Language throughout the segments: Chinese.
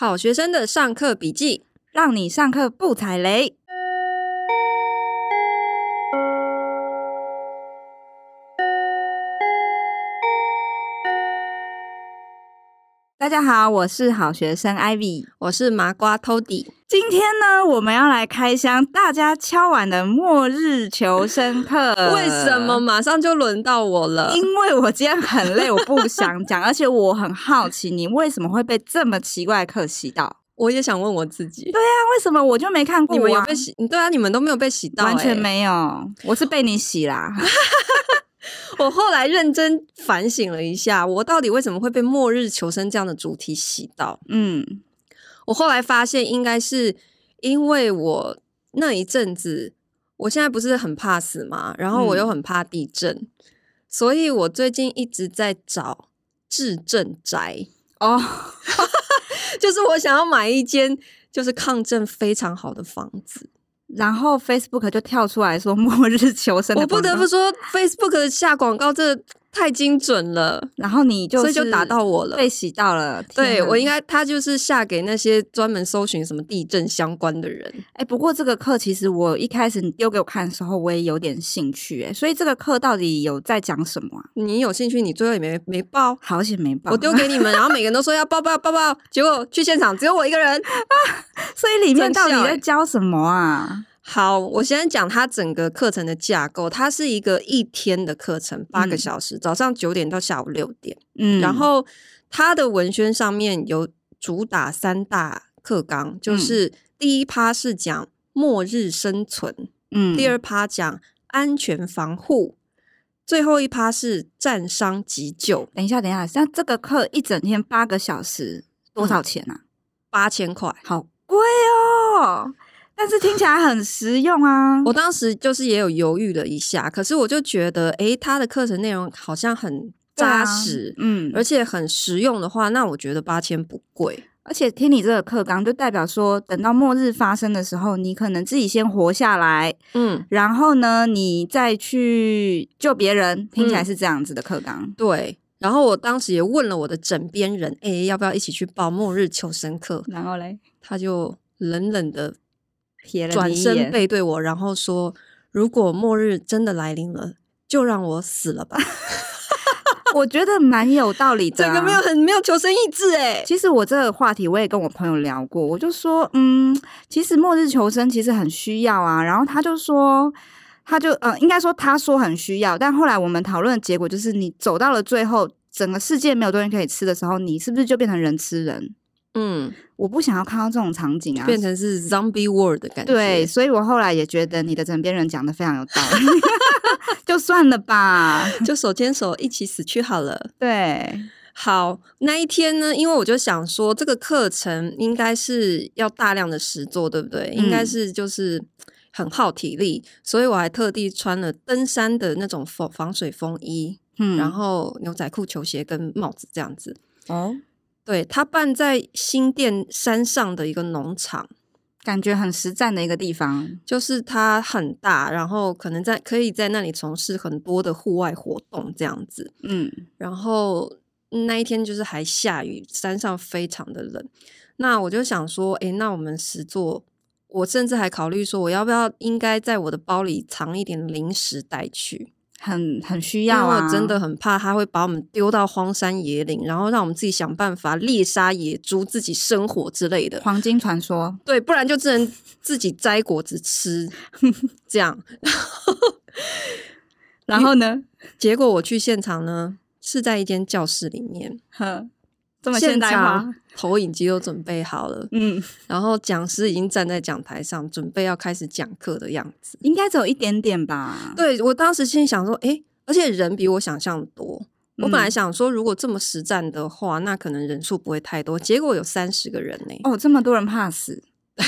好学生的上课笔记，让你上课不踩雷。大家好，我是好学生 Ivy，我是麻瓜 Tody。今天呢，我们要来开箱大家敲完的末日求生课。为什么马上就轮到我了？因为我今天很累，我不想讲，而且我很好奇，你为什么会被这么奇怪的课洗到？我也想问我自己。对啊，为什么我就没看过？你们有被洗？对啊，你们都没有被洗到，欸，完全没有。我是被你洗啦。我后来认真反省了一下，我到底为什么会被末日求生这样的主题洗到？嗯，我后来发现，应该是因为我那一阵子，我现在不是很怕死嘛，然后我又很怕地震，嗯、所以我最近一直在找制震宅哦，就是我想要买一间就是抗震非常好的房子。然后 Facebook 就跳出来说“ 末日求生”，我不得不说 Facebook 下广告这太精准了。然后你就所以就打到我了，被洗到了。对，我应该他就是下给那些专门搜寻什么地震相关的人。哎，不过这个课其实我一开始你丢给我看的时候，我也有点兴趣。哎，所以这个课到底有在讲什么啊？你有兴趣，你最后也没没报，好险没报。我丢给你们，然后每个人都说要报报报报，结果去现场只有我一个人啊。所以里面到底在教什么啊？好，我先讲它整个课程的架构。它是一个一天的课程，八个小时，嗯、早上九点到下午六点。嗯，然后它的文宣上面有主打三大课纲，就是第一趴是讲末日生存，嗯，第二趴讲安全防护，最后一趴是战伤急救。等一下，等一下，像这个课一整天八个小时，多少钱啊？八千块，好贵哦。但是听起来很实用啊！我当时就是也有犹豫了一下，可是我就觉得，诶，他的课程内容好像很扎实，啊、嗯，而且很实用的话，那我觉得八千不贵。而且听你这个课纲，就代表说，等到末日发生的时候，你可能自己先活下来，嗯，然后呢，你再去救别人。听起来是这样子的课纲。嗯、对。然后我当时也问了我的枕边人，哎，要不要一起去报末日求生课？然后嘞，他就冷冷的。转身背对我，然后说：“如果末日真的来临了，就让我死了吧。”我觉得蛮有道理的、啊，这个没有很没有求生意志哎。其实我这个话题我也跟我朋友聊过，我就说：“嗯，其实末日求生其实很需要啊。”然后他就说：“他就呃，应该说他说很需要，但后来我们讨论的结果就是，你走到了最后，整个世界没有东西可以吃的时候，你是不是就变成人吃人？”嗯，我不想要看到这种场景啊，变成是 zombie world 的感觉。对，所以我后来也觉得你的枕边人讲的非常有道理，就算了吧，就手牵手一起死去好了。对，好，那一天呢，因为我就想说，这个课程应该是要大量的实做，对不对？嗯、应该是就是很耗体力，所以我还特地穿了登山的那种防防水风衣，嗯，然后牛仔裤、球鞋跟帽子这样子。哦。对，他办在新店山上的一个农场，感觉很实战的一个地方。就是它很大，然后可能在可以在那里从事很多的户外活动这样子。嗯，然后那一天就是还下雨，山上非常的冷。那我就想说，诶，那我们实做，我甚至还考虑说，我要不要应该在我的包里藏一点零食带去。很很需要啊！我真的很怕他会把我们丢到荒山野岭，然后让我们自己想办法猎杀野猪，自己生活之类的。黄金传说，对，不然就只能自己摘果子吃，这样。然后呢？结果我去现场呢，是在一间教室里面。这么现代化，投影机都准备好了，嗯，然后讲师已经站在讲台上，准备要开始讲课的样子，应该只有一点点吧？对，我当时心里想说，诶，而且人比我想象多。嗯、我本来想说，如果这么实战的话，那可能人数不会太多。结果有三十个人呢，哦，这么多人怕死。对，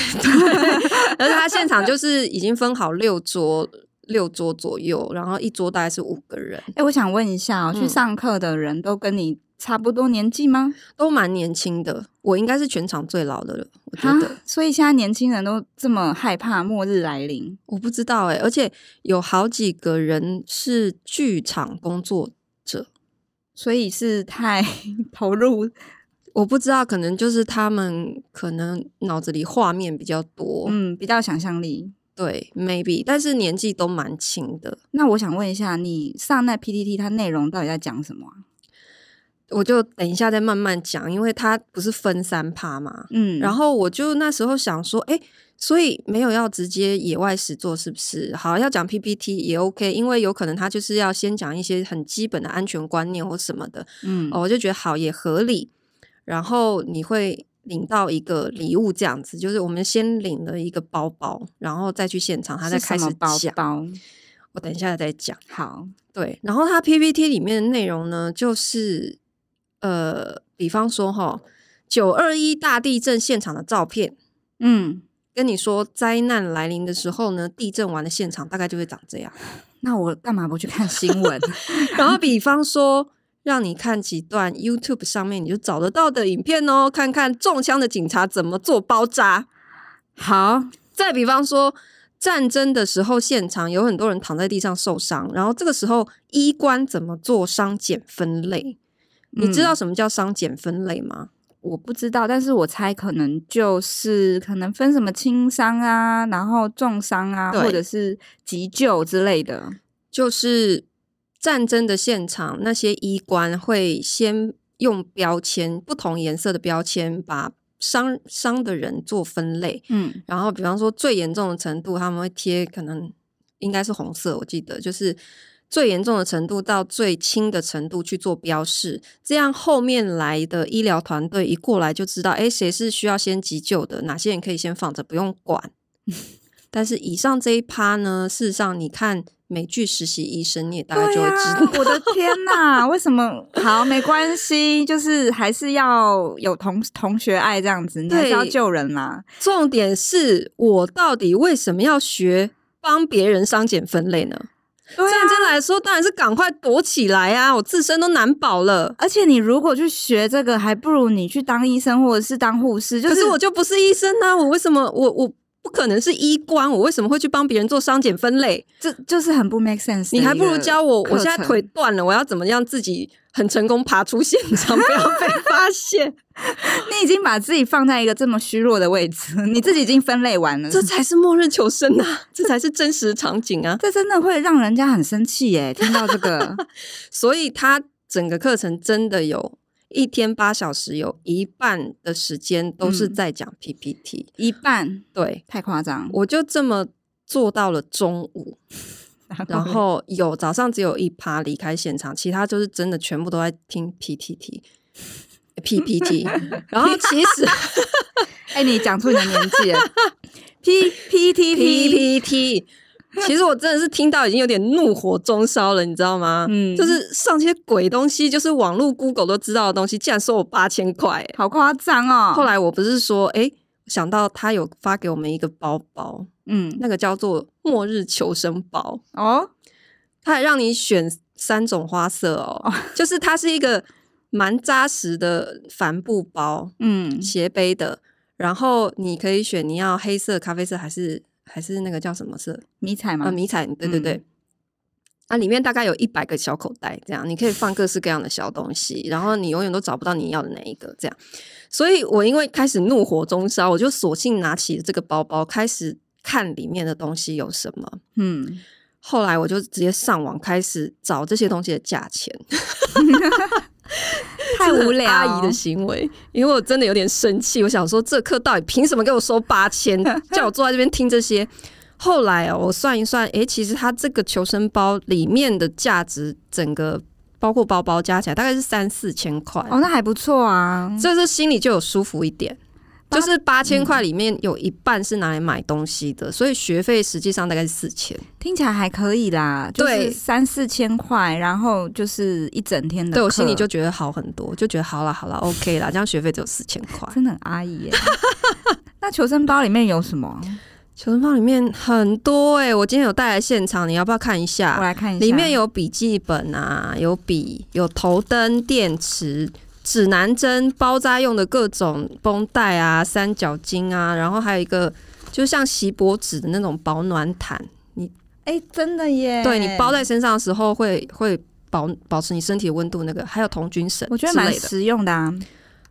而且他现场就是已经分好六桌，六桌左右，然后一桌大概是五个人。诶，我想问一下去上课的人都跟你差不多年纪吗？都蛮年轻的，我应该是全场最老的了。我觉得，所以现在年轻人都这么害怕末日来临，我不知道哎、欸。而且有好几个人是剧场工作者，所以是太 投入我不知道，可能就是他们可能脑子里画面比较多，嗯，比较想象力。对，maybe，但是年纪都蛮轻的。那我想问一下，你上那 PPT 它内容到底在讲什么啊？我就等一下再慢慢讲，因为它不是分三趴嘛。嗯，然后我就那时候想说，哎，所以没有要直接野外实做，是不是？好，要讲 PPT 也 OK，因为有可能他就是要先讲一些很基本的安全观念或什么的。嗯，哦，我就觉得好也合理。然后你会。领到一个礼物这样子，就是我们先领了一个包包，然后再去现场，他再开始讲。包包，我等一下再讲。好，对。然后他 PPT 里面的内容呢，就是呃，比方说哈，九二一大地震现场的照片，嗯，跟你说灾难来临的时候呢，地震完的现场大概就会长这样。那我干嘛不去看新闻？然后比方说。让你看几段 YouTube 上面你就找得到的影片哦，看看中枪的警察怎么做包扎。好，再比方说战争的时候，现场有很多人躺在地上受伤，然后这个时候医官怎么做伤检分类？嗯，你知道什么叫伤检分类吗？我不知道，但是我猜可能就是可能分什么轻伤啊，然后重伤啊，或者是急救之类的，就是。战争的现场，那些医官会先用标签，不同颜色的标签，把伤伤的人做分类。嗯，然后比方说最严重的程度，他们会贴，可能应该是红色，我记得就是最严重的程度到最轻的程度去做标示，这样后面来的医疗团队一过来就知道，诶，谁是需要先急救的，哪些人可以先放着不用管。但是以上这一趴呢，事实上你看。美剧实习医生，你也大概就会知道。啊、我的天哪，为什么？好，没关系，就是还是要有同同学爱这样子，你还是要救人啦。重点是我到底为什么要学帮别人伤检分类呢？对啊，认真来说，当然是赶快躲起来啊！我自身都难保了。而且你如果去学这个，还不如你去当医生或者是当护士。就是、可是我就不是医生啊！我为什么我我？不可能是衣冠，我为什么会去帮别人做伤检分类？这就是很不 make sense。你还不如教我，我现在腿断了，我要怎么样自己很成功爬出现场，不要被发现？你已经把自己放在一个这么虚弱的位置，你自己已经分类完了，这才是末日求生啊！这才是真实场景啊！这真的会让人家很生气耶！听到这个，所以他整个课程真的有。一天八小时，有一半的时间都是在讲 PPT，嗯，一半，对，太夸张。我就这么做到了中午，然后有早上只有一趴离开现场，其他就是真的全部都在听 PPT，PPT。然后其实，哎，你讲出你的年纪了，PPT，PPT。其实我真的是听到已经有点怒火中烧了，你知道吗？嗯，就是上些鬼东西，就是网络 Google 都知道的东西，竟然收我八千块，好夸张哦！后来我不是说，哎，想到他有发给我们一个包包，嗯，那个叫做末日求生包哦，他还让你选三种花色哦，哦 就是它是一个蛮扎实的帆布包，嗯，斜背的，然后你可以选你要黑色、咖啡色还是。还是那个叫什么色？迷彩吗？啊，迷彩，对对对。嗯、啊，里面大概有一百个小口袋，这样你可以放各式各样的小东西，然后你永远都找不到你要的那一个，这样。所以我因为开始怒火中烧，我就索性拿起了这个包包，开始看里面的东西有什么。嗯，后来我就直接上网开始找这些东西的价钱。太无聊，阿姨的行为，因为我真的有点生气。我想说，这课到底凭什么给我收八千？叫我坐在这边听这些。后来哦，我算一算，诶，其实它这个求生包里面的价值，整个包括包包加起来，大概是三四千块。哦，那还不错啊，这是心里就有舒服一点。就是八千块里面有一半是拿来买东西的，嗯、所以学费实际上大概是四千，听起来还可以啦。就是，三四千块，然后就是一整天的。对，我心里就觉得好很多，就觉得好了好了，OK 啦，这样学费只有四千块，真的很阿姨耶。那求生包里面有什么？求生包里面很多哎、欸，我今天有带来现场，你要不要看一下？我来看一下，里面有笔记本啊，有笔，有头灯、电池。指南针、包扎用的各种绷带啊、三角巾啊，然后还有一个就像锡箔纸的那种保暖毯。你哎、欸，真的耶！对，你包在身上的时候会会保保持你身体的温度。那个还有童军绳，我觉得蛮实用的啊。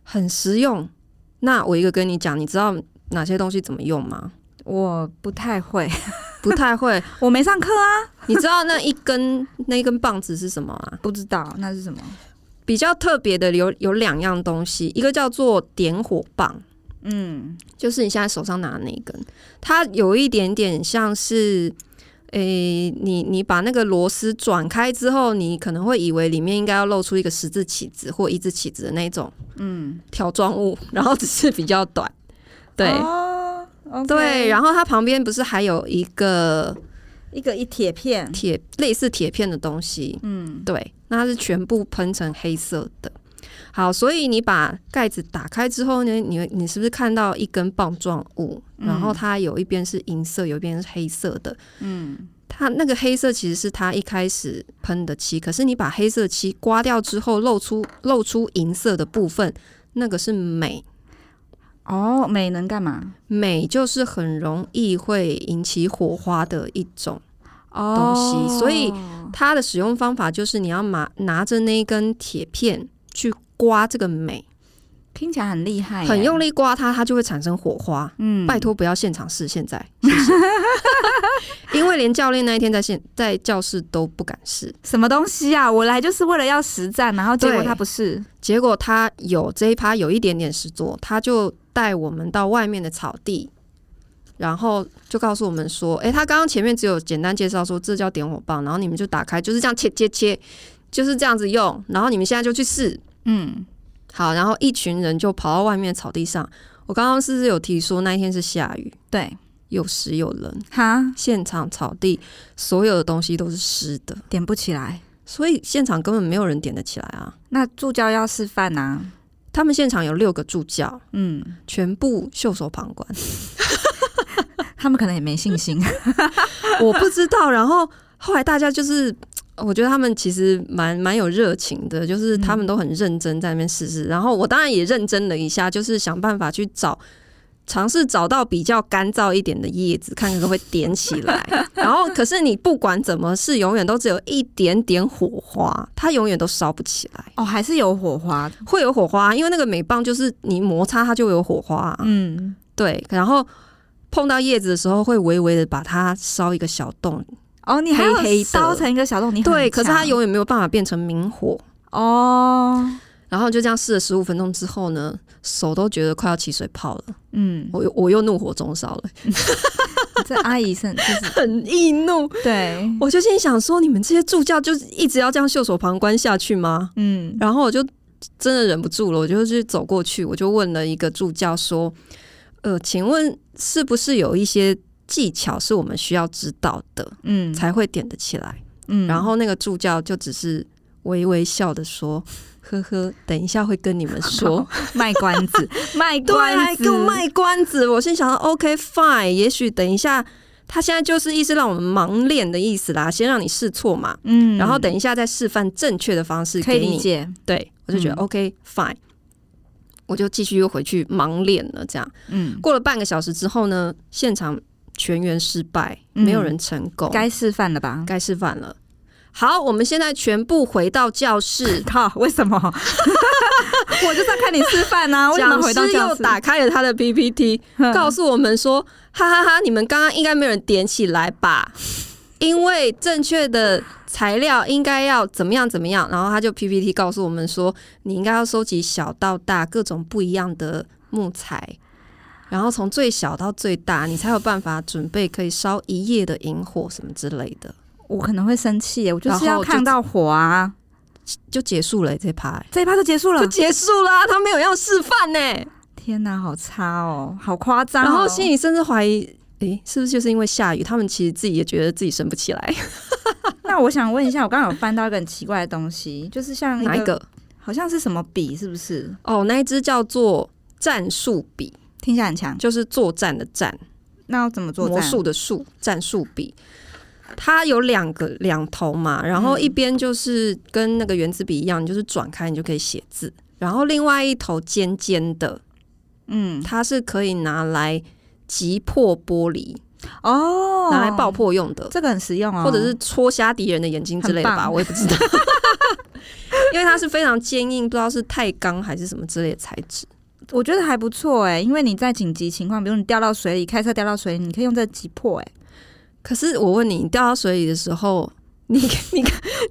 很实用。那我一个跟你讲，你知道哪些东西怎么用吗？我不太会，不太会，我没上课啊。你知道那一根那一根棒子是什么吗？不知道，那是什么？比较特别的有有两样东西，一个叫做点火棒，嗯，就是你现在手上拿的那一根，它有一点点像是。诶、欸，你你把那个螺丝转开之后，你可能会以为里面应该要露出一个十字起子或一字起子的那种，嗯，条状物，然后只是比较短，对，哦 okay、对，然后它旁边不是还有一个一个一铁片，铁类似铁片的东西，嗯，对，那它是全部喷成黑色的。好，所以你把盖子打开之后呢，你你是不是看到一根棒状物？嗯、然后它有一边是银色，有一边是黑色的。嗯，它那个黑色其实是它一开始喷的漆，可是你把黑色漆刮掉之后，露出露出银色的部分，那个是镁。哦，镁能干嘛？镁就是很容易会引起火花的一种东西，哦、所以它的使用方法就是你要拿拿着那一根铁片去。刮这个镁，听起来很厉害，很用力刮它，它就会产生火花。嗯，拜托不要现场试，现在谢谢 因为连教练那一天在现在教室都不敢试。什么东西啊？我来就是为了要实战，然后结果他不是，结果他有这一趴有一点点实作，他就带我们到外面的草地，然后就告诉我们说：“哎、欸，他刚刚前面只有简单介绍说这叫点火棒，然后你们就打开，就是这样切切切，就是这样子用，然后你们现在就去试。”嗯，好，然后一群人就跑到外面草地上。我刚刚是不是有提说那一天是下雨？对，有湿有冷，哈，现场草地所有的东西都是湿的，点不起来，所以现场根本没有人点得起来啊。那助教要示范啊，他们现场有六个助教，嗯，全部袖手旁观，他们可能也没信心，我不知道。然后后来大家就是。我觉得他们其实蛮蛮有热情的，就是他们都很认真在那边试试。嗯、然后我当然也认真了一下，就是想办法去找，尝试找到比较干燥一点的叶子，看看会点起来。然后可是你不管怎么试，永远都只有一点点火花，它永远都烧不起来。哦，还是有火花，会有火花，因为那个镁棒就是你摩擦它就会有火花。嗯，对。然后碰到叶子的时候，会微微的把它烧一个小洞。哦，你还黑黑烧成一个小洞，你对，可是它永远没有办法变成明火哦。然后就这样试了十五分钟之后呢，手都觉得快要起水泡了。嗯，我又我又怒火中烧了。这阿姨是就是 很易怒，对，我就心想说，你们这些助教就一直要这样袖手旁观下去吗？嗯，然后我就真的忍不住了，我就去走过去，我就问了一个助教说：“呃，请问是不是有一些？”技巧是我们需要知道的，嗯，才会点得起来，嗯。然后那个助教就只是微微笑的说：“呵呵，等一下会跟你们说，卖关子，卖关子，给我卖关子。”我心想说：“OK fine，也许等一下他现在就是意思让我们盲练的意思啦，先让你试错嘛，嗯。然后等一下再示范正确的方式给你。对，我就觉得 OK fine，我就继续又回去盲练了。这样，嗯，过了半个小时之后呢，现场。全员失败，没有人成功。该示范了吧？该示范了。好，我们现在全部回到教室。靠，为什么？我就在看你示范啊！为什么回到教室？又打开了他的 PPT，告诉我们说：“哈哈哈，你们刚刚应该没有人点起来吧？因为正确的材料应该要怎么样怎么样。”然后他就 PPT 告诉我们说：“你应该要收集小到大各种不一样的木材。”然后从最小到最大，你才有办法准备可以烧一夜的萤火什么之类的。我可能会生气，我就是要看到火啊，就，就结束了这一趴，这一趴就结束了，就结束了，他没有要示范呢。天哪，好差哦，好夸张哦。然后心里甚至怀疑，诶，是不是就是因为下雨，他们其实自己也觉得自己升不起来。那我想问一下，我刚刚有翻到一个很奇怪的东西，就是像哪一个？好像是什么笔，是不是？哦，那一支叫做战术笔。听起来很强，就是作战的战，那要怎么做？魔术的术，战术笔，它有两个两头嘛，然后一边就是跟那个原子笔一样，你就是转开你就可以写字，然后另外一头尖尖的，嗯，它是可以拿来击破玻璃，哦，拿来爆破用的，这个很实用哦，或者是戳瞎敌人的眼睛之类的吧，我也不知道。因为它是非常坚硬，不知道是钛钢还是什么之类的材质。我觉得还不错哎，因为你在紧急情况，比如你掉到水里，开车掉到水里，你可以用这个击破哎。可是我问你，你掉到水里的时候，你你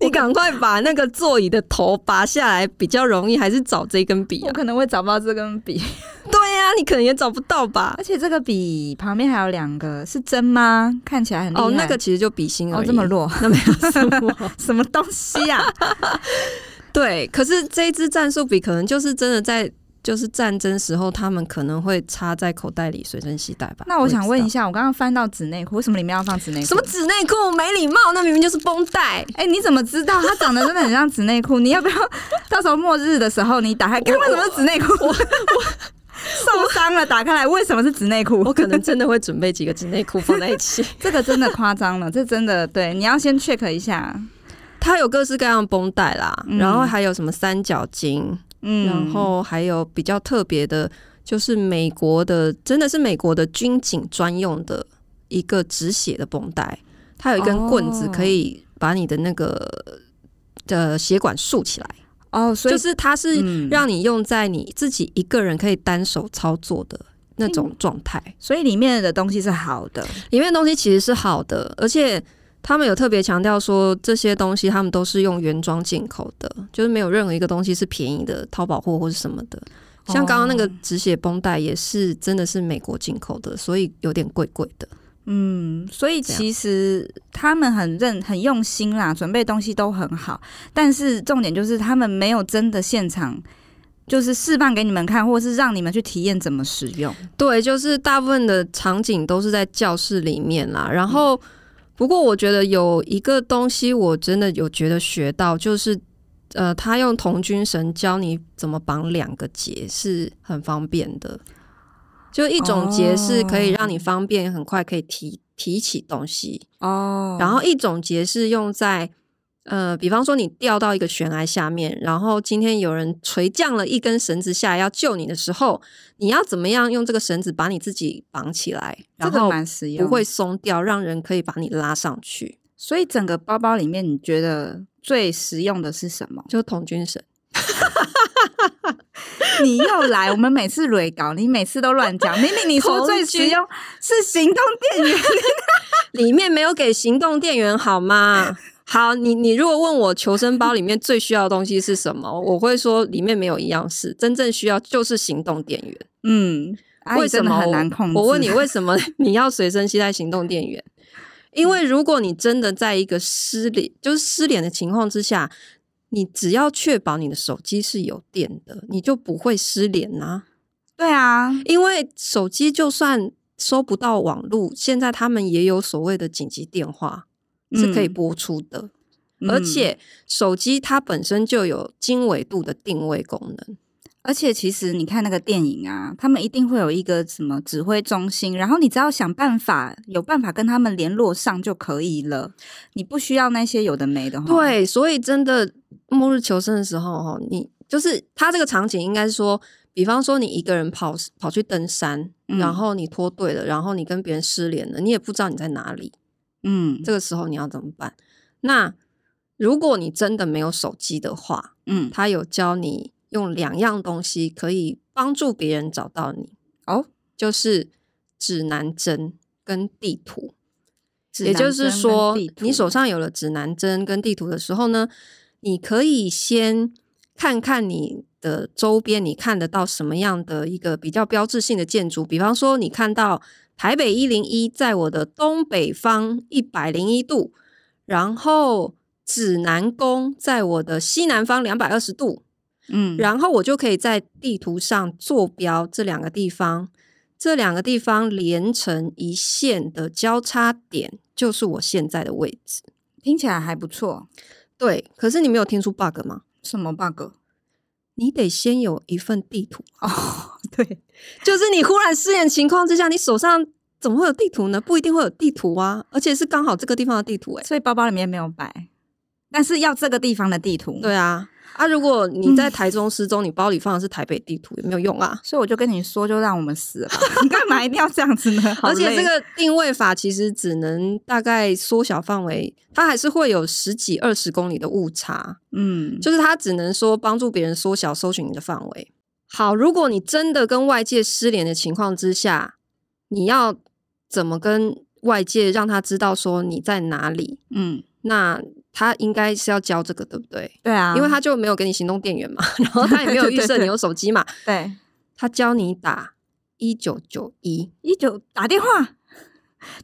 你赶快把那个座椅的头拔下来比较容易，还是找这根笔啊？我可能会找不到这根笔。对呀、啊，你可能也找不到吧。而且这个笔旁边还有两个，是针吗？看起来很。哦，那个其实就笔芯而已。哦，这么弱，那没有什么 什么东西啊？对，可是这一支战术笔可能就是真的在。就是战争时候，他们可能会插在口袋里随身携带吧。那我想问一下，我刚刚翻到纸内裤，为什么里面要放纸内裤？什么纸内裤？没礼貌！那明明就是绷带。哎、欸，你怎么知道？它长得真的很像纸内裤。你要不要到时候末日的时候，你打开看为什么是纸内裤？我我 受伤了，打开来为什么是纸内裤？我可能真的会准备几个纸内裤放在一起。这个真的夸张了，这真的对，你要先 check 一下。它有各式各样的绷带啦，嗯、然后还有什么三角巾。嗯，然后还有比较特别的，就是美国的，真的是美国的军警专用的一个止血的绷带，它有一根棍子可以把你的那个的血管竖起来。哦，所以就是它是让你用在你自己一个人可以单手操作的那种状态。所以里面的东西是好的，里面的东西其实是好的，而且。他们有特别强调说，这些东西他们都是用原装进口的，就是没有任何一个东西是便宜的淘宝货或是什么的。像刚刚那个止血绷带也是真的是美国进口的，所以有点贵贵的。嗯，所以其实他们很认很用心啦，准备东西都很好。但是重点就是他们没有真的现场就是示范给你们看，或是让你们去体验怎么使用。对，就是大部分的场景都是在教室里面啦，然后。嗯不过我觉得有一个东西我真的有觉得学到，就是呃，他用童军绳教你怎么绑两个结是很方便的，就一种结是可以让你方便很快可以提提起东西。哦，然后一种结是用在。呃，比方说你掉到一个悬崖下面，然后今天有人垂降了一根绳子下来要救你的时候，你要怎么样用这个绳子把你自己绑起来，然后不会松掉，让人可以把你拉上去。所以整个包包里面，你觉得最实用的是什么？就是童军绳。你又来，我们每次蕊稿，你每次都乱讲。明明你说 最实用是行动电源，里面没有给行动电源好吗？好，你你如果问我求生包里面最需要的东西是什么，我会说里面没有一样是真正需要，就是行动电源。嗯，为什么很难控制？我问你，为什么你要随身携带行动电源？因为如果你真的在一个失联，就是失联的情况之下，你只要确保你的手机是有电的，你就不会失联呐。对啊，因为手机就算收不到网络，现在他们也有所谓的紧急电话。是可以播出的，嗯、而且手机它本身就有经纬度的定位功能，而且其实你看那个电影啊，他们一定会有一个什么指挥中心，然后你只要想办法有办法跟他们联络上就可以了，你不需要那些有的没的。对，所以真的末日求生的时候哈，你就是他这个场景应该说，比方说你一个人跑跑去登山，嗯、然后你脱队了，然后你跟别人失联了，你也不知道你在哪里。嗯，这个时候你要怎么办？那如果你真的没有手机的话，嗯，他有教你用两样东西可以帮助别人找到你哦，就是指南针跟地图。也就是说，你手上有了指南针跟地图的时候呢，你可以先看看你的周边，你看得到什么样的一个比较标志性的建筑，比方说你看到。台北一零一在我的东北方一百零一度，然后指南宫在我的西南方两百二十度，嗯，然后我就可以在地图上坐标这两个地方，这两个地方连成一线的交叉点，就是我现在的位置。听起来还不错，对。可是你没有听出 bug 吗？什么 bug？你得先有一份地图哦，对，就是你忽然失联情况之下，你手上怎么会有地图呢？不一定会有地图啊，而且是刚好这个地方的地图诶、欸，所以包包里面没有摆，但是要这个地方的地图。对啊，啊，如果你在台中失踪，你包里放的是台北地图，也没有用啊。所以我就跟你说，就让我们死了吧。你干嘛一定要这样子呢？而且这个定位法其实只能大概缩小范围，它还是会有十几二十公里的误差。嗯，就是它只能说帮助别人缩小搜寻你的范围。好，如果你真的跟外界失联的情况之下，你要怎么跟外界让他知道说你在哪里？嗯，那他应该是要教这个，对不对？对啊，因为他就没有给你行动电源嘛，然后他也没有预设你有手机嘛。对，他教你打一九九一，一九打电话，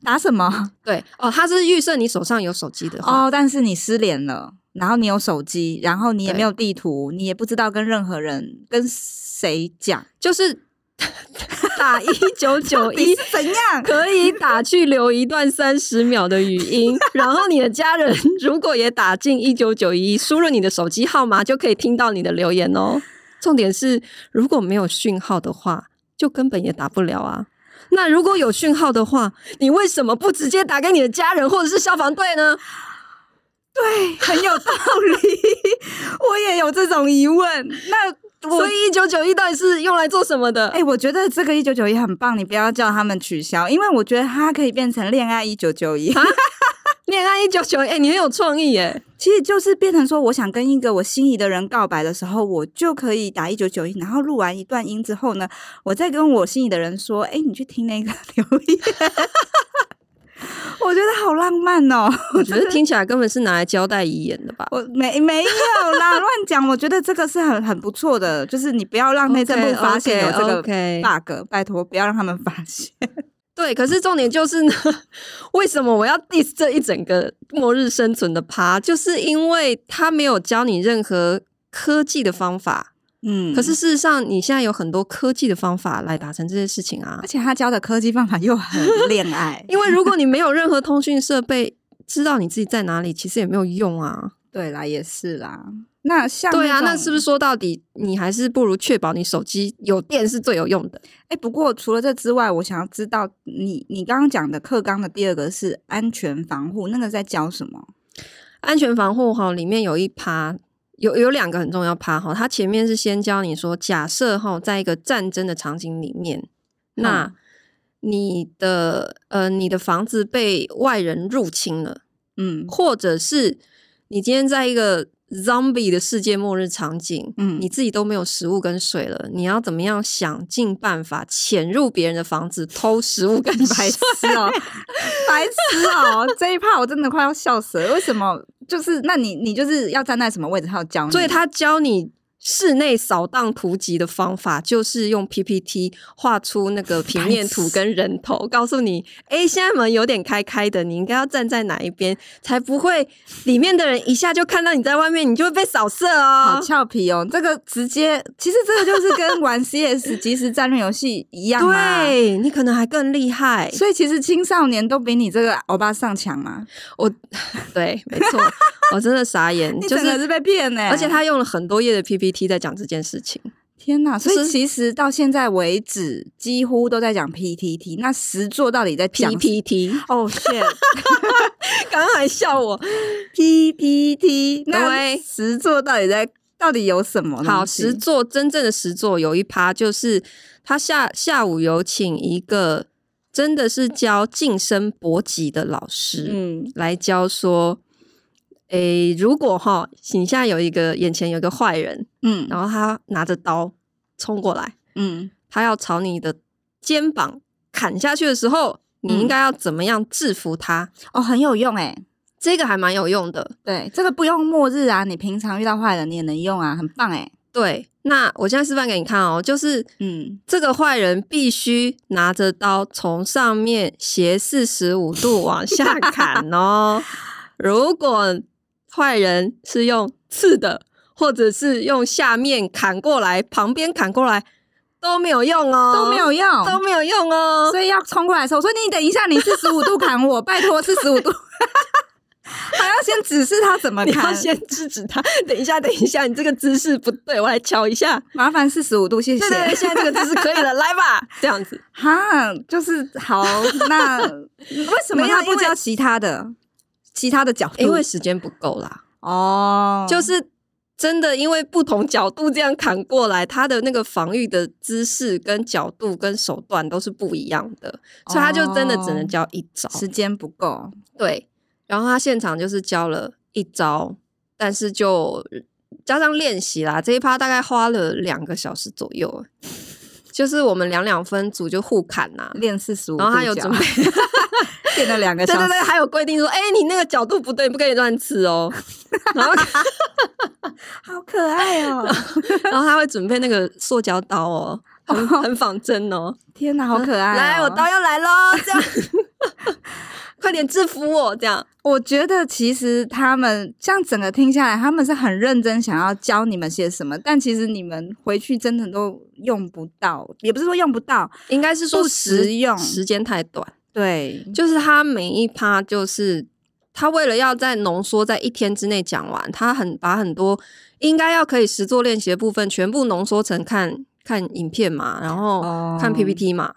打什么？对哦，他是预设你手上有手机的哦，但是你失联了，然后你有手机，然后你也没有地图，你也不知道跟任何人跟。谁讲？就是 打 一九九一怎样可以打去留一段三十秒的语音，然后你的家人 如果也打进一九九一，输入你的手机号码就可以听到你的留言哦。重点是如果没有讯号的话，就根本也打不了啊。那如果有讯号的话，你为什么不直接打给你的家人或者是消防队呢？对，很有道理，我也有这种疑问。那。所以一九九一到底是用来做什么的？哎、欸，我觉得这个一九九一很棒，你不要叫他们取消，因为我觉得它可以变成恋爱一九九一。恋爱一九九一，哎，你很有创意耶！其实就是变成说，我想跟一个我心仪的人告白的时候，我就可以打一九九一，然后录完一段音之后呢，我再跟我心仪的人说，哎、欸，你去听那个 留言。我觉得好浪漫哦！我觉得听起来根本是拿来交代遗言的吧？我没没有啦，乱讲。我觉得这个是很很不错的，就是你不要让内政部发现有这个 bug，拜托不要让他们发现。对，可是重点就是呢，为什么我要 diss 这一整个末日生存的趴？就是因为他没有教你任何科技的方法。嗯，可是事实上，你现在有很多科技的方法来达成这些事情啊，而且他教的科技方法又很 恋爱。因为如果你没有任何通讯设备，知道你自己在哪里，其实也没有用啊。对啦，也是啦。那像那对啊，那是不是说到底，你还是不如确保你手机有电是最有用的？哎、欸，不过除了这之外，我想要知道你你刚刚讲的课纲的第二个是安全防护，那个在教什么？安全防护哈，里面有一趴。有有两个很重要趴哈，它前面是先教你说，假设哈，在一个战争的场景里面，嗯、那你的呃你的房子被外人入侵了，嗯，或者是你今天在一个 zombie 的世界末日场景，嗯，你自己都没有食物跟水了，你要怎么样想尽办法潜入别人的房子偷食物跟白痴哦，白痴哦，这一趴我真的快要笑死了，为什么？就是，那你你就是要站在什么位置？他要教你，所以他教你。室内扫荡图集的方法就是用 PPT 画出那个 平面图跟人头，告诉你，哎、欸，现在门有点开开的，你应该要站在哪一边，才不会里面的人一下就看到你在外面，你就会被扫射哦。好俏皮哦，这个直接，其实这个就是跟玩 CS 即时战略游戏一样嘛。对，你可能还更厉害，所以其实青少年都比你这个欧巴上强嘛。我，对，没错，我真的傻眼，就是真的是被骗呢。而且他用了很多页的 PPT。在讲这件事情，天哪！所以其实到现在为止，几乎都在讲 PTT。那实作到底在讲 PPT？哦，shit！刚刚还笑我 PPT。那实作到底在到底有什么？好，实作真正的实作有一趴，就是他下下午有请一个真的是教晋升搏击的老师，嗯，来教说。诶，如果哈，你现在有一个眼前有一个坏人，嗯，然后他拿着刀冲过来，嗯，他要朝你的肩膀砍下去的时候，你应该要怎么样制服他？哦，很有用诶，这个还蛮有用的。对，这个不用末日啊，你平常遇到坏人你也能用啊，很棒诶。对，那我现在示范给你看哦，就是，嗯，这个坏人必须拿着刀从上面斜四十五度往下砍哦，如果坏人是用刺的，或者是用下面砍过来，旁边砍过来都没有用哦，都没有用，都没有用哦。所以要冲过来的时候，我说你等一下，你四十五度砍我，拜托四十五度，还要先指示他怎么砍，你要先制止他。等一下，等一下，你这个姿势不对，我来瞧一下。麻烦四十五度，谢谢。对对对，现在这个姿势可以了，来吧，这样子。哈，就是好。那 为什么他不教其他的？其他的角度，因为时间不够啦。哦，就是真的因为不同角度这样砍过来，他的那个防御的姿势跟角度跟手段都是不一样的，哦、所以他就真的只能教一招，时间不够。对，然后他现场就是教了一招，但是就加上练习啦，这一趴大概花了两个小时左右，就是我们两两分组就互砍呐、啊，练四十五，然后他有准备。练了两个小时，对对对，还有规定说，哎、欸，你那个角度不对，不可以乱吃哦。然后，好可爱哦。然后他会准备那个塑胶刀哦，很很仿真哦。天哪，好可爱、哦！来，我刀要来喽，这样，快点制服我，这样。我觉得其实他们这样整个听下来，他们是很认真想要教你们些什么，但其实你们回去真的都用不到，也不是说用不到，应该是说不实用，时间太短。对，就是他每一趴，就是他为了要在浓缩在一天之内讲完，他很把很多应该要可以实做练习的部分，全部浓缩成看看影片嘛，然后看 PPT 嘛。哦，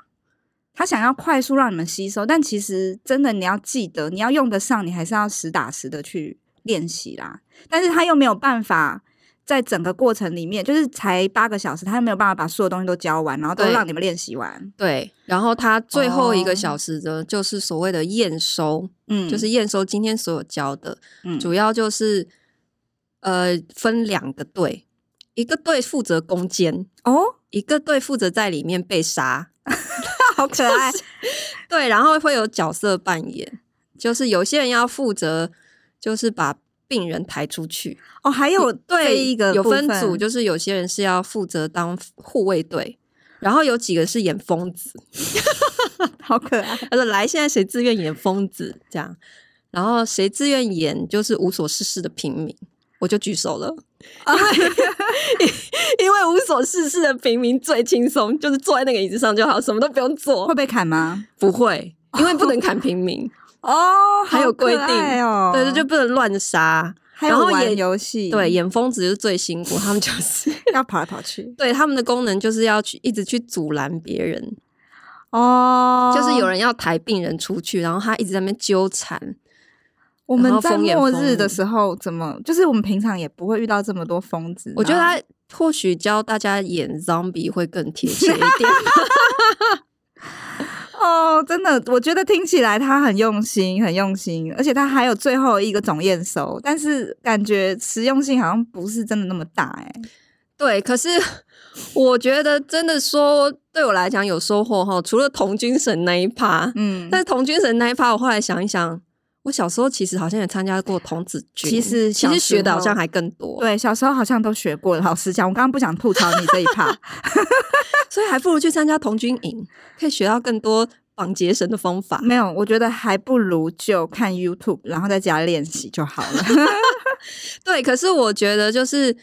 他想要快速让你们吸收，但其实真的你要记得，你要用得上，你还是要实打实的去练习啦。但是他又没有办法。在整个过程里面，就是才八个小时，他没有办法把所有东西都教完，然后都让你们练习完。对，然后他最后一个小时的，就是所谓的验收，嗯，就是验收今天所有教的，嗯，主要就是呃分两个队，一个队负责攻坚哦，一个队负责在里面被杀，好可爱。就是、对，然后会有角色扮演，就是有些人要负责，就是把。病人抬出去哦，还有对一个有分组，就是有些人是要负责当护卫队，然后有几个是演疯子，好可爱。他说：“来，现在谁自愿演疯子？这样，然后谁自愿演就是无所事事的平民，我就举手了。因为因为无所事事的平民最轻松，就是坐在那个椅子上就好，什么都不用做。会被砍吗？不会，因为不能砍平民。” 哦，还有规定哦，对，就不能乱杀，然后演游戏，对，演疯子就是最辛苦，他们就是 要跑来跑去，对，他们的功能就是要去一直去阻拦别人，哦，就是有人要抬病人出去，然后他一直在那边纠缠。我们在末日的时候怎么，就是我们平常也不会遇到这么多疯子。我觉得他或许教大家演 zombie 会更贴切一点。哦，真的，我觉得听起来他很用心，很用心，而且他还有最后一个总验收，但是感觉实用性好像不是真的那么大哎。对，可是我觉得真的说对我来讲有收获哈，除了童军神那一趴，嗯，但是童军神那一趴，我后来想一想，我小时候其实好像也参加过童子军，其实其实学的好像还更多。对，小时候好像都学过。老实讲，我刚刚不想吐槽你这一趴。所以还不如去参加童军营，可以学到更多绑结绳的方法。没有，我觉得还不如就看 YouTube，然后在家练习就好了。对，可是我觉得就是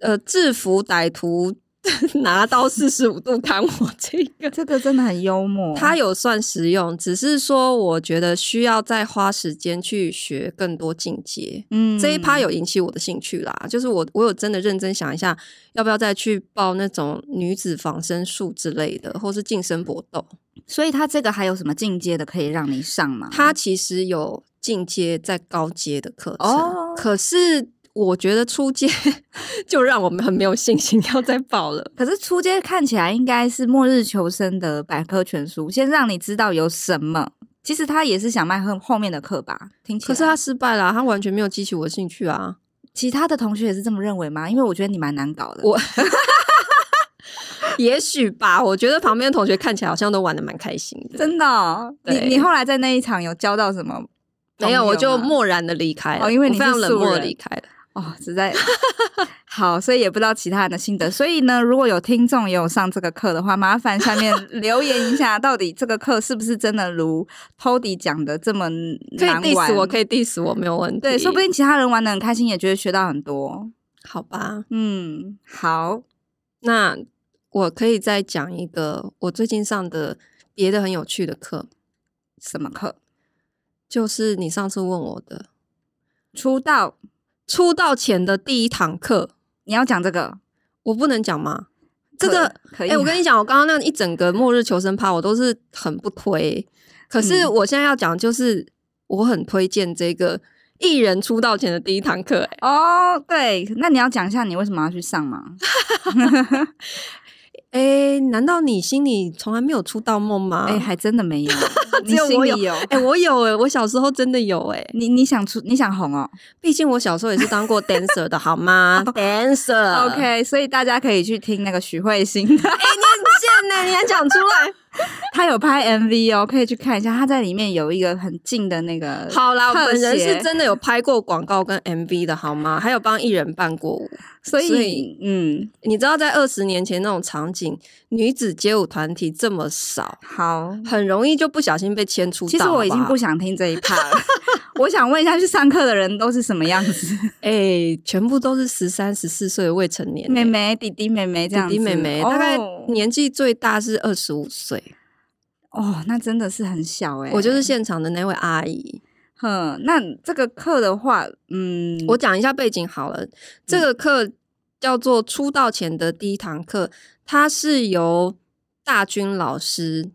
呃，制服歹徒。拿刀四十五度 砍我，这个这个真的很幽默。他有算实用，只是说我觉得需要再花时间去学更多进阶。嗯，这一趴有引起我的兴趣啦，就是我我有真的认真想一下，要不要再去报那种女子防身术之类的，或是近身搏斗。所以他这个还有什么进阶的可以让你上吗？他其实有进阶在高阶的课程，哦，可是。我觉得初阶 就让我们很没有信心要再报了。可是初阶看起来应该是末日求生的百科全书，先让你知道有什么。其实他也是想卖后后面的课吧？听起来。可是他失败了啊，他完全没有激起我的兴趣啊。其他的同学也是这么认为吗？因为我觉得你蛮难搞的。我 也许吧，我觉得旁边的同学看起来好像都玩的蛮开心的。真的哦？你你后来在那一场有交到什么？没有，我就漠然的离开了。哦，因为你非常冷漠的离开了。哦，实在好，所以也不知道其他人的心得。所以呢，如果有听众也有上这个课的话，麻烦下面 留言一下，到底这个课是不是真的如 Tody 讲的这么难玩？可以 diss 我，可以 diss 我，没有问题。对，说不定其他人玩的很开心，也觉得学到很多。好吧，嗯，好，那我可以再讲一个我最近上的别的很有趣的课。什么课？就是你上次问我的出道。出道前的第一堂课，你要讲这个，我不能讲吗？这个可以。哎、欸，我跟你讲，我刚刚那一整个末日求生趴，我都是很不推。可是我现在要讲，就是我很推荐这个艺人出道前的第一堂课，哦，对，那你要讲一下你为什么要去上吗？哎、欸，难道你心里从来没有出道梦吗？哎、欸，还真的没有，只有我有。哎、欸，我有哎、欸，我小时候真的有哎、欸。你你想出你想红哦？毕竟我小时候也是当过 dancer 的好吗？dancer。OK，所以大家可以去听那个许慧欣的。哎、欸，你很贱呢，你还讲出来。他有拍 MV 哦，可以去看一下。他在里面有一个很近的那个。好啦，我本人是真的有拍过广告跟 MV 的好吗？还有帮艺人伴过舞。所以，嗯，你知道在二十年前那种场景，女子街舞团体这么少，好，很容易就不小心被牵出道。其实我已经不想听这一趴了。我想问一下，去上课的人都是什么样子？哎、欸，全部都是十三、十四岁的未成年、欸，妹妹、弟弟、妹妹这样子。弟弟、妹妹，大概年纪最大是二十五岁。哦，那真的是很小哎、欸。我就是现场的那位阿姨。哼，那这个课的话，嗯，我讲一下背景好了。这个课叫做出道前的第一堂课，它是由大军老师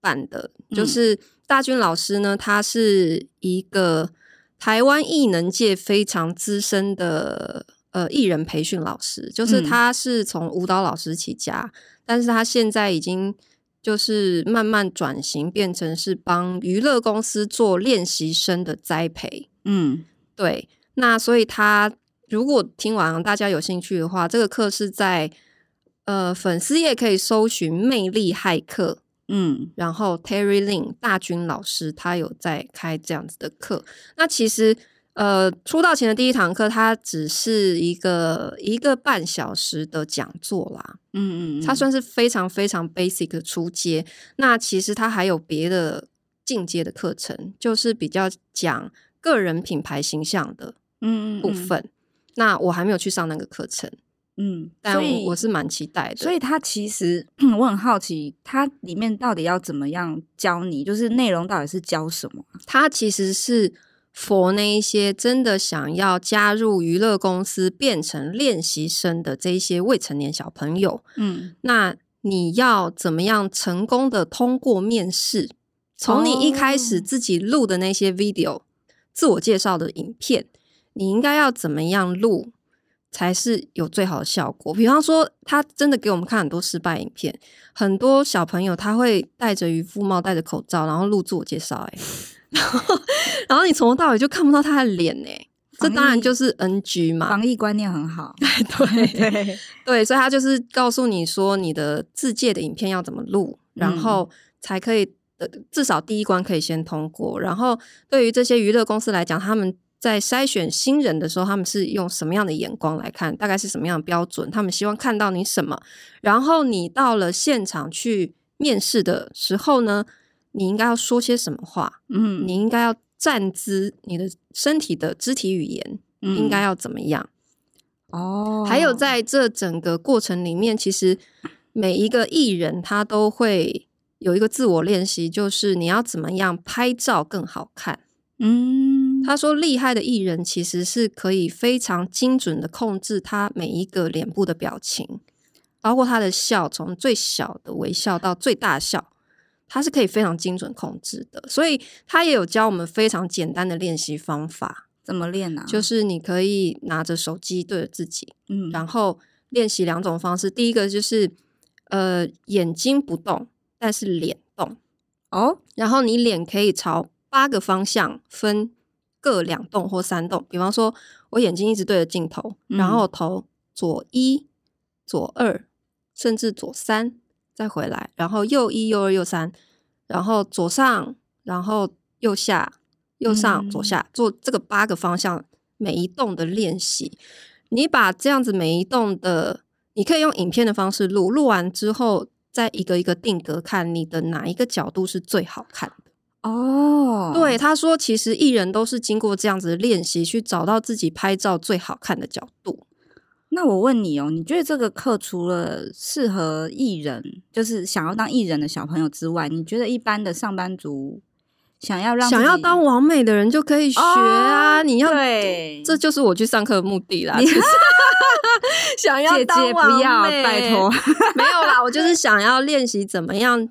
办的。就是大军老师呢，他是一个台湾艺能界非常资深的呃艺人培训老师。就是他是从舞蹈老师起家，但是他现在已经。就是慢慢转型，变成是帮娱乐公司做练习生的栽培。嗯，对。那所以他如果听完大家有兴趣的话，这个课是在呃粉丝页可以搜寻“魅力骇客”。嗯，然后 Terry Lin 大军老师他有在开这样子的课。那其实。呃，出道前的第一堂课，它只是一个一个半小时的讲座啦。嗯嗯，它算是非常非常 basic 的初阶。那其实它还有别的进阶的课程，就是比较讲个人品牌形象的嗯部分。嗯嗯嗯。那我还没有去上那个课程，嗯，但我是蛮期待的。所以它其实 我很好奇，它里面到底要怎么样教你？就是内容到底是教什么？它其实是。For 那一些真的想要加入娱乐公司变成练习生的这一些未成年小朋友，嗯，那你要怎么样成功的通过面试？从你一开始自己录的那些 video、自我介绍的影片，你应该要怎么样录才是有最好的效果？比方说，他真的给我们看很多失败影片，很多小朋友他会戴着渔夫帽、戴着口罩，然后录自我介绍，哎。然后，然后你从头到尾就看不到他的脸呢，这当然就是 NG 嘛。防疫观念很好，对 对对，所以他就是告诉你说，你的自介的影片要怎么录，然后才可以呃至少第一关可以先通过。然后对于这些娱乐公司来讲，他们在筛选新人的时候，他们是用什么样的眼光来看？大概是什么样的标准？他们希望看到你什么？然后你到了现场去面试的时候呢？你应该要说些什么话？嗯，你应该要站姿，你的身体的肢体语言应该要怎么样？哦，还有在这整个过程里面，其实每一个艺人他都会有一个自我练习，就是你要怎么样拍照更好看。嗯，他说厉害的艺人其实是可以非常精准的控制他每一个脸部的表情，包括他的笑，从最小的微笑到最大笑。它是可以非常精准控制的，所以它也有教我们非常简单的练习方法。怎么练呢？就是你可以拿着手机对着自己，嗯，然后练习两种方式。第一个就是呃眼睛不动，但是脸动哦，然后你脸可以朝八个方向分各两动或三动。比方说，我眼睛一直对着镜头，然后头左一、左二，甚至左三。再回来，然后右一、右二、右三，然后左上，然后右下，右上、左下，做这个八个方向每一动的练习。你把这样子每一动的，你可以用影片的方式录，录完之后再一个一个定格看你的哪一个角度是最好看的。哦，对，他说其实艺人都是经过这样子的练习，去找到自己拍照最好看的角度。那我问你哦，你觉得这个课除了适合艺人，就是想要当艺人的小朋友之外，你觉得一般的上班族想要让想要当完美的人就可以学啊？哦、你要对，这就是我去上课的目的啦。想要姐姐不要拜托，没有啦，我就是想要练习怎么样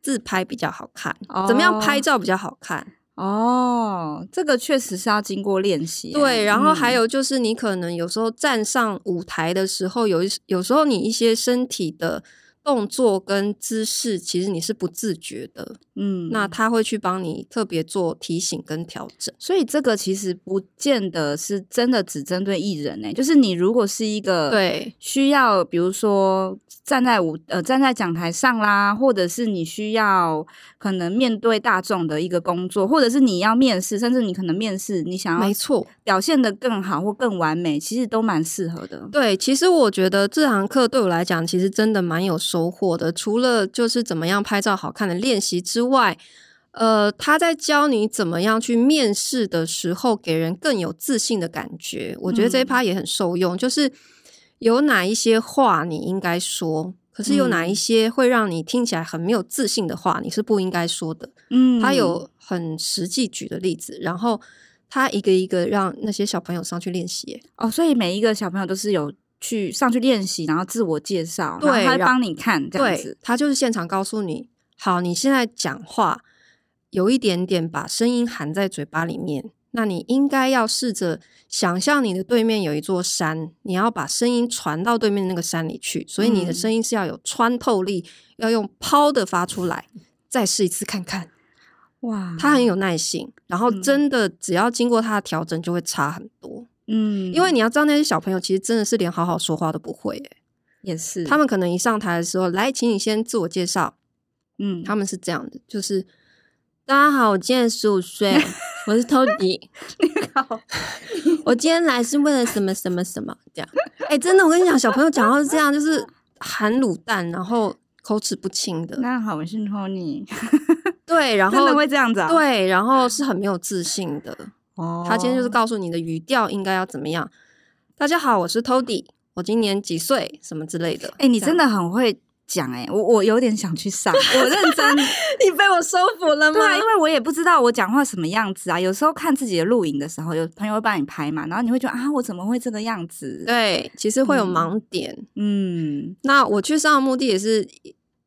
自拍比较好看，哦、怎么样拍照比较好看。哦，这个确实是要经过练习。对，然后还有就是，你可能有时候站上舞台的时候，有一有时候你一些身体的。动作跟姿势，其实你是不自觉的，嗯，那他会去帮你特别做提醒跟调整，所以这个其实不见得是真的只针对艺人呢、欸。就是你如果是一个对需要，比如说站在舞呃站在讲台上啦，或者是你需要可能面对大众的一个工作，或者是你要面试，甚至你可能面试你想要没错表现的更好或更完美，其实都蛮适合的。对，其实我觉得这堂课对我来讲，其实真的蛮有收。收获的，除了就是怎么样拍照好看的练习之外，呃，他在教你怎么样去面试的时候，给人更有自信的感觉。我觉得这一趴也很受用，嗯、就是有哪一些话你应该说，可是有哪一些会让你听起来很没有自信的话，你是不应该说的。嗯，他有很实际举的例子，然后他一个一个让那些小朋友上去练习。哦，所以每一个小朋友都是有。去上去练习，然后自我介绍，对，他会帮你看这样子。他就是现场告诉你，好，你现在讲话有一点点把声音含在嘴巴里面，那你应该要试着想象你的对面有一座山，你要把声音传到对面那个山里去，所以你的声音是要有穿透力，嗯、要用抛的发出来。再试一次看看，哇，他很有耐心，然后真的只要经过他的调整，就会差很多。嗯，因为你要知道那些小朋友其实真的是连好好说话都不会，欸，也是。他们可能一上台的时候，来，请你先自我介绍。嗯，他们是这样的，就是大家好，我今年十五岁，我是 Tody。你好，我今天来是为了什么什么什么这样。哎，欸，真的，我跟你讲，小朋友讲话是这样，就是含卤蛋，然后口齿不清的。大家好，我是 Tony。对，然后 真的会这样子啊？对，然后是很没有自信的。他今天就是告诉你的语调应该要怎么样。大家好，我是 Tody，我今年几岁？什么之类的。哎、欸，你真的很会讲哎、欸，我我有点想去上，我认真。你被我说服了吗？对，因为我也不知道我讲话什么样子啊。有时候看自己的录影的时候，有朋友会帮你拍嘛，然后你会觉得啊，我怎么会这个样子？对，其实会有盲点。嗯，嗯，那我去上的目的也是。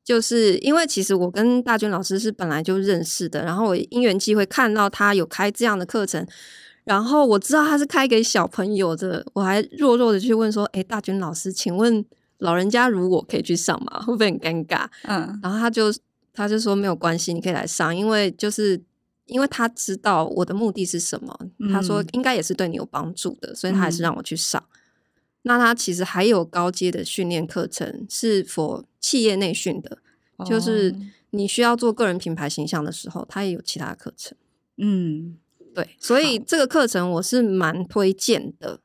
就是因为其实我跟大军老师是本来就认识的，然后我因缘际会看到他有开这样的课程，然后我知道他是开给小朋友的，我还弱弱的去问说：“哎，大军老师，请问老人家如果可以去上吗？会不会很尴尬？”嗯，然后他就他就说没有关系，你可以来上，因为就是因为他知道我的目的是什么，嗯、他说应该也是对你有帮助的，所以他还是让我去上。嗯那他其实还有高阶的训练课程，是 for 企业内训的，哦，就是你需要做个人品牌形象的时候，他也有其他课程。嗯，对，所以这个课程我是蛮推荐的。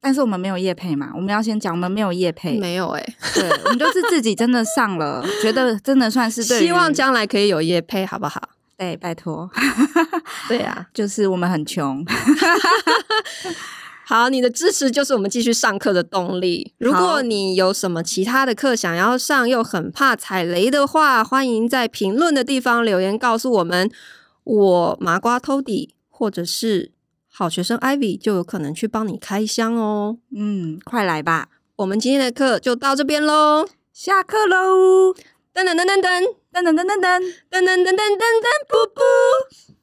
但是我们没有业配嘛，我们要先讲，我们没有业配，没有哎，欸，对，我们就是自己真的上了，觉得真的算是对，希望将来可以有业配，好不好？对，拜托。对啊，就是我们很穷。好，你的支持就是我们继续上课的动力。如果你有什么其他的课想要上，又很怕踩雷的话，欢迎在评论的地方留言告诉我们。我麻瓜 Tody 或者是好学生 Ivy 就有可能去帮你开箱哦。嗯，快来吧！我们今天的课就到这边喽，下课喽！噔噔噔噔噔噔噔噔噔噔噔噔噔噔噔，噗噗。